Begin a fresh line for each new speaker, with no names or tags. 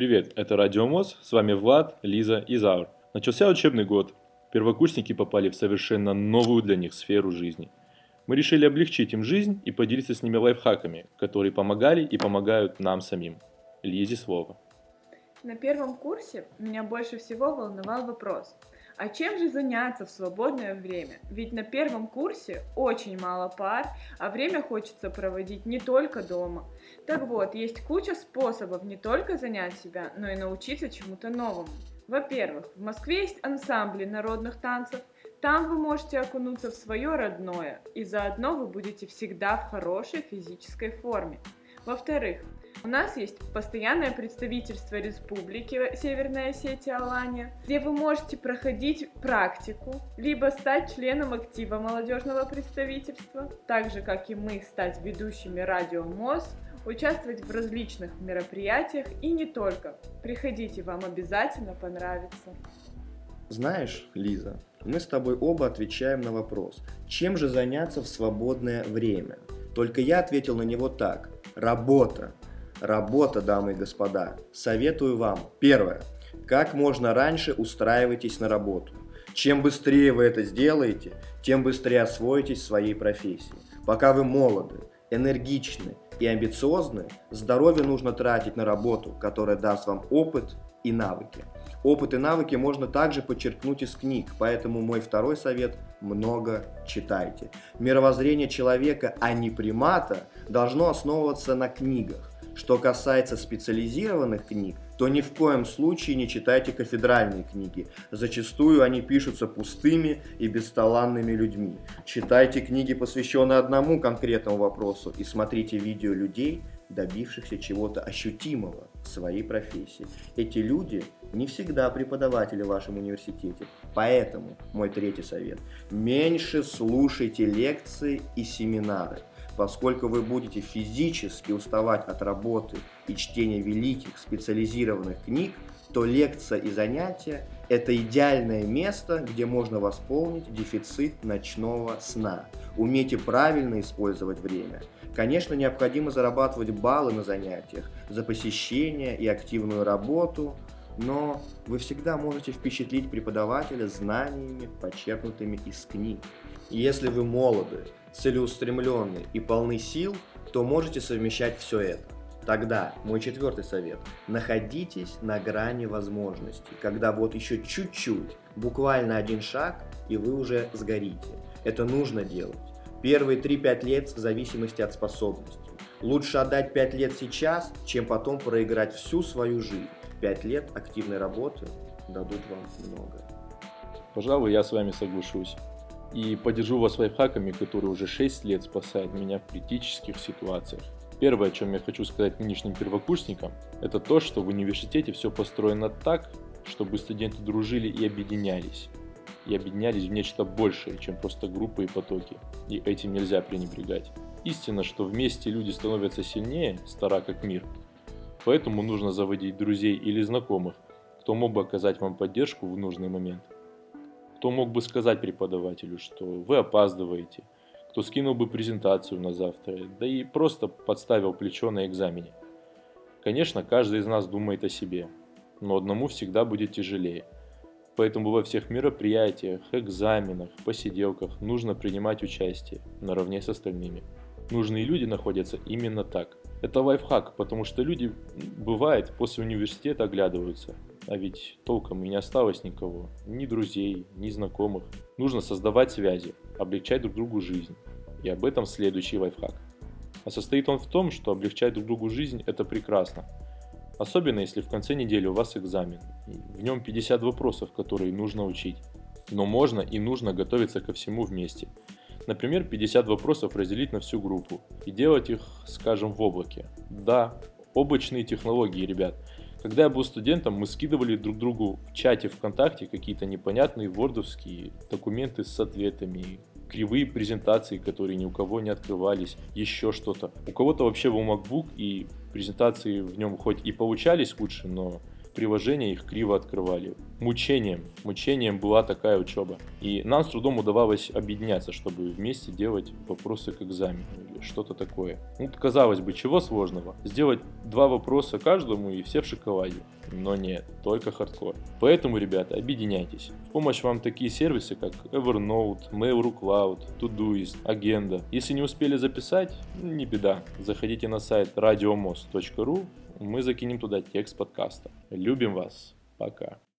Привет, это Радио МОЗ, с вами Влад, Лиза и Заур. Начался учебный год. Первокурсники попали в совершенно новую для них сферу жизни. Мы решили облегчить им жизнь и поделиться с ними лайфхаками, которые помогали и помогают нам самим. Лизе слово.
На первом курсе меня больше всего волновал вопрос, а чем же заняться в свободное время? Ведь на первом курсе очень мало пар, а время хочется проводить не только дома. Так вот, есть куча способов не только занять себя, но и научиться чему-то новому. Во-первых, в Москве есть ансамбли народных танцев. Там вы можете окунуться в свое родное, и заодно вы будете всегда в хорошей физической форме. Во-вторых, у нас есть постоянное представительство Республики Северная Осетия Алания, где вы можете проходить практику, либо стать членом актива молодежного представительства, так же, как и мы, стать ведущими радио МОЗ, участвовать в различных мероприятиях и не только. Приходите, вам обязательно понравится.
Знаешь, Лиза, мы с тобой оба отвечаем на вопрос, чем же заняться в свободное время? Только я ответил на него так. Работа. Работа, дамы и господа. Советую вам. Первое. Как можно раньше устраивайтесь на работу. Чем быстрее вы это сделаете, тем быстрее освоитесь в своей профессии. Пока вы молоды, энергичны и амбициозны, здоровье нужно тратить на работу, которая даст вам опыт и навыки. Опыт и навыки можно также подчеркнуть из книг, поэтому мой второй совет – много читайте. Мировоззрение человека, а не примата, должно основываться на книгах. Что касается специализированных книг, то ни в коем случае не читайте кафедральные книги. Зачастую они пишутся пустыми и бесталанными людьми. Читайте книги, посвященные одному конкретному вопросу, и смотрите видео людей, добившихся чего-то ощутимого в своей профессии. Эти люди не всегда преподаватели в вашем университете. Поэтому мой третий совет. Меньше слушайте лекции и семинары поскольку вы будете физически уставать от работы и чтения великих специализированных книг, то лекция и занятия – это идеальное место, где можно восполнить дефицит ночного сна. Умейте правильно использовать время. Конечно, необходимо зарабатывать баллы на занятиях за посещение и активную работу, но вы всегда можете впечатлить преподавателя знаниями, почерпнутыми из книг. Если вы молоды, целеустремленны и полны сил, то можете совмещать все это. Тогда мой четвертый совет. Находитесь на грани возможностей, когда вот еще чуть-чуть, буквально один шаг, и вы уже сгорите. Это нужно делать. Первые 3-5 лет в зависимости от способностей. Лучше отдать 5 лет сейчас, чем потом проиграть всю свою жизнь. 5 лет активной работы дадут вам много.
Пожалуй, я с вами соглашусь и поддержу вас лайфхаками, которые уже 6 лет спасают меня в критических ситуациях. Первое, о чем я хочу сказать нынешним первокурсникам, это то, что в университете все построено так, чтобы студенты дружили и объединялись. И объединялись в нечто большее, чем просто группы и потоки. И этим нельзя пренебрегать. Истина, что вместе люди становятся сильнее, стара как мир. Поэтому нужно заводить друзей или знакомых, кто мог бы оказать вам поддержку в нужный момент кто мог бы сказать преподавателю, что вы опаздываете, кто скинул бы презентацию на завтра, да и просто подставил плечо на экзамене. Конечно, каждый из нас думает о себе, но одному всегда будет тяжелее. Поэтому во всех мероприятиях, экзаменах, посиделках нужно принимать участие наравне с остальными. Нужные люди находятся именно так. Это лайфхак, потому что люди, бывает, после университета оглядываются, а ведь толком и не осталось никого, ни друзей, ни знакомых. Нужно создавать связи, облегчать друг другу жизнь. И об этом следующий лайфхак. А состоит он в том, что облегчать друг другу жизнь – это прекрасно. Особенно если в конце недели у вас экзамен. В нем 50 вопросов, которые нужно учить. Но можно и нужно готовиться ко всему вместе. Например, 50 вопросов разделить на всю группу и делать их, скажем, в облаке. Да, облачные технологии, ребят – когда я был студентом, мы скидывали друг другу в чате ВКонтакте какие-то непонятные вордовские документы с ответами, кривые презентации, которые ни у кого не открывались, еще что-то. У кого-то вообще был MacBook, и презентации в нем хоть и получались лучше, но приложения их криво открывали. Мучением, мучением была такая учеба. И нам с трудом удавалось объединяться, чтобы вместе делать вопросы к экзамену или что-то такое. Ну, казалось бы, чего сложного? Сделать два вопроса каждому и все в шоколаде. Но нет, только хардкор. Поэтому, ребята, объединяйтесь. В помощь вам такие сервисы, как Evernote, Mail.ru Cloud, Todoist, Agenda. Если не успели записать, не беда. Заходите на сайт radiomost.ru, мы закинем туда текст подкаста. Любим вас. Пока.